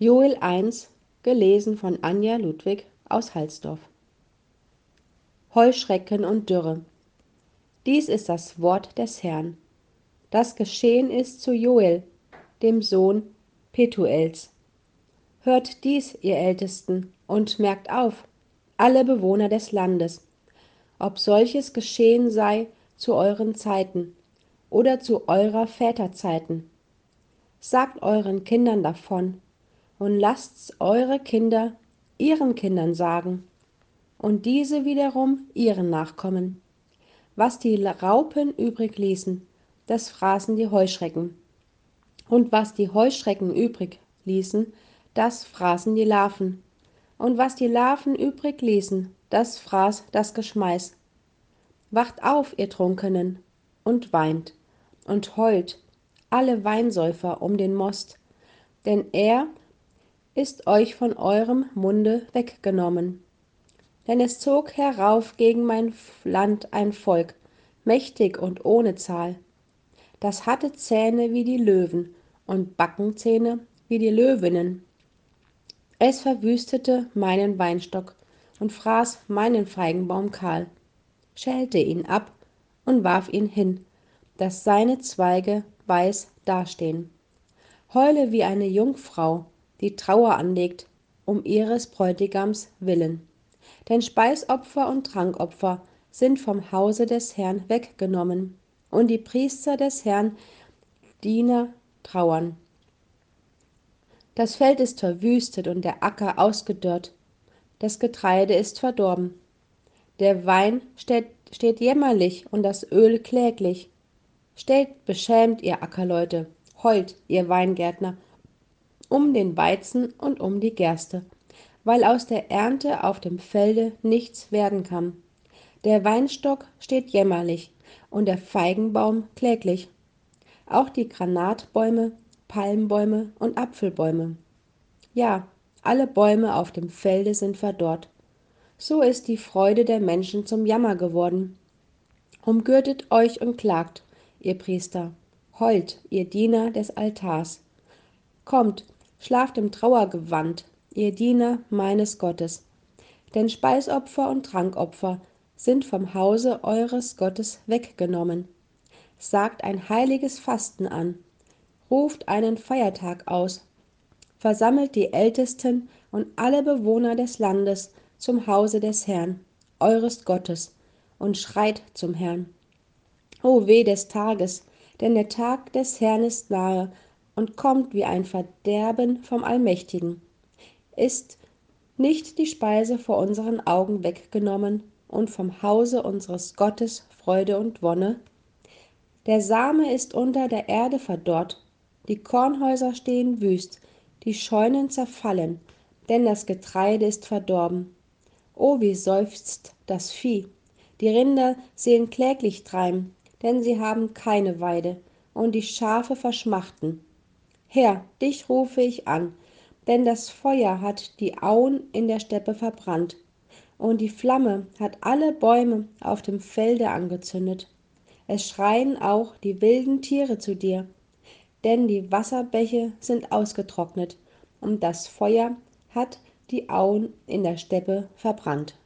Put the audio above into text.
Joel 1, gelesen von Anja Ludwig aus Halsdorf. Heuschrecken und Dürre. Dies ist das Wort des Herrn. Das geschehen ist zu Joel, dem Sohn Petuels. Hört dies, ihr Ältesten, und merkt auf, alle Bewohner des Landes, ob solches geschehen sei zu euren Zeiten oder zu eurer Väterzeiten. Sagt euren Kindern davon, und lasst's eure Kinder ihren Kindern sagen, und diese wiederum ihren Nachkommen. Was die Raupen übrig ließen, das fraßen die Heuschrecken. Und was die Heuschrecken übrig ließen, das fraßen die Larven. Und was die Larven übrig ließen, das fraß das Geschmeiß. Wacht auf, ihr Trunkenen, und weint, und heult, alle Weinsäufer um den Most, denn er ist euch von eurem Munde weggenommen. Denn es zog herauf gegen mein Land ein Volk, mächtig und ohne Zahl. Das hatte Zähne wie die Löwen und Backenzähne wie die Löwinnen. Es verwüstete meinen Weinstock und fraß meinen Feigenbaum kahl, schälte ihn ab und warf ihn hin, dass seine Zweige weiß dastehen. Heule wie eine Jungfrau, die Trauer anlegt, um ihres Bräutigams willen. Denn Speisopfer und Trankopfer sind vom Hause des Herrn weggenommen, und die Priester des Herrn Diener trauern. Das Feld ist verwüstet und der Acker ausgedörrt, das Getreide ist verdorben. Der Wein steht, steht jämmerlich und das Öl kläglich. Stellt beschämt, ihr Ackerleute, heult, ihr Weingärtner, um den Weizen und um die Gerste, weil aus der Ernte auf dem Felde nichts werden kann. Der Weinstock steht jämmerlich und der Feigenbaum kläglich. Auch die Granatbäume, Palmbäume und Apfelbäume. Ja, alle Bäume auf dem Felde sind verdorrt. So ist die Freude der Menschen zum Jammer geworden. Umgürtet euch und klagt, ihr Priester, heult, ihr Diener des Altars. Kommt, Schlaft im Trauergewand, ihr Diener meines Gottes. Denn Speisopfer und Trankopfer sind vom Hause eures Gottes weggenommen. Sagt ein heiliges Fasten an, ruft einen Feiertag aus, versammelt die Ältesten und alle Bewohner des Landes zum Hause des Herrn, eures Gottes, und schreit zum Herrn. O weh des Tages, denn der Tag des Herrn ist nahe, und kommt wie ein Verderben vom Allmächtigen. Ist nicht die Speise vor unseren Augen weggenommen und vom Hause unseres Gottes Freude und Wonne? Der Same ist unter der Erde verdorrt, die Kornhäuser stehen wüst, die Scheunen zerfallen, denn das Getreide ist verdorben. O, wie seufzt das Vieh! Die Rinder sehen kläglich drein, denn sie haben keine Weide, und die Schafe verschmachten. Herr, dich rufe ich an, denn das Feuer hat die Auen in der Steppe verbrannt, und die Flamme hat alle Bäume auf dem Felde angezündet. Es schreien auch die wilden Tiere zu dir, denn die Wasserbäche sind ausgetrocknet, und das Feuer hat die Auen in der Steppe verbrannt.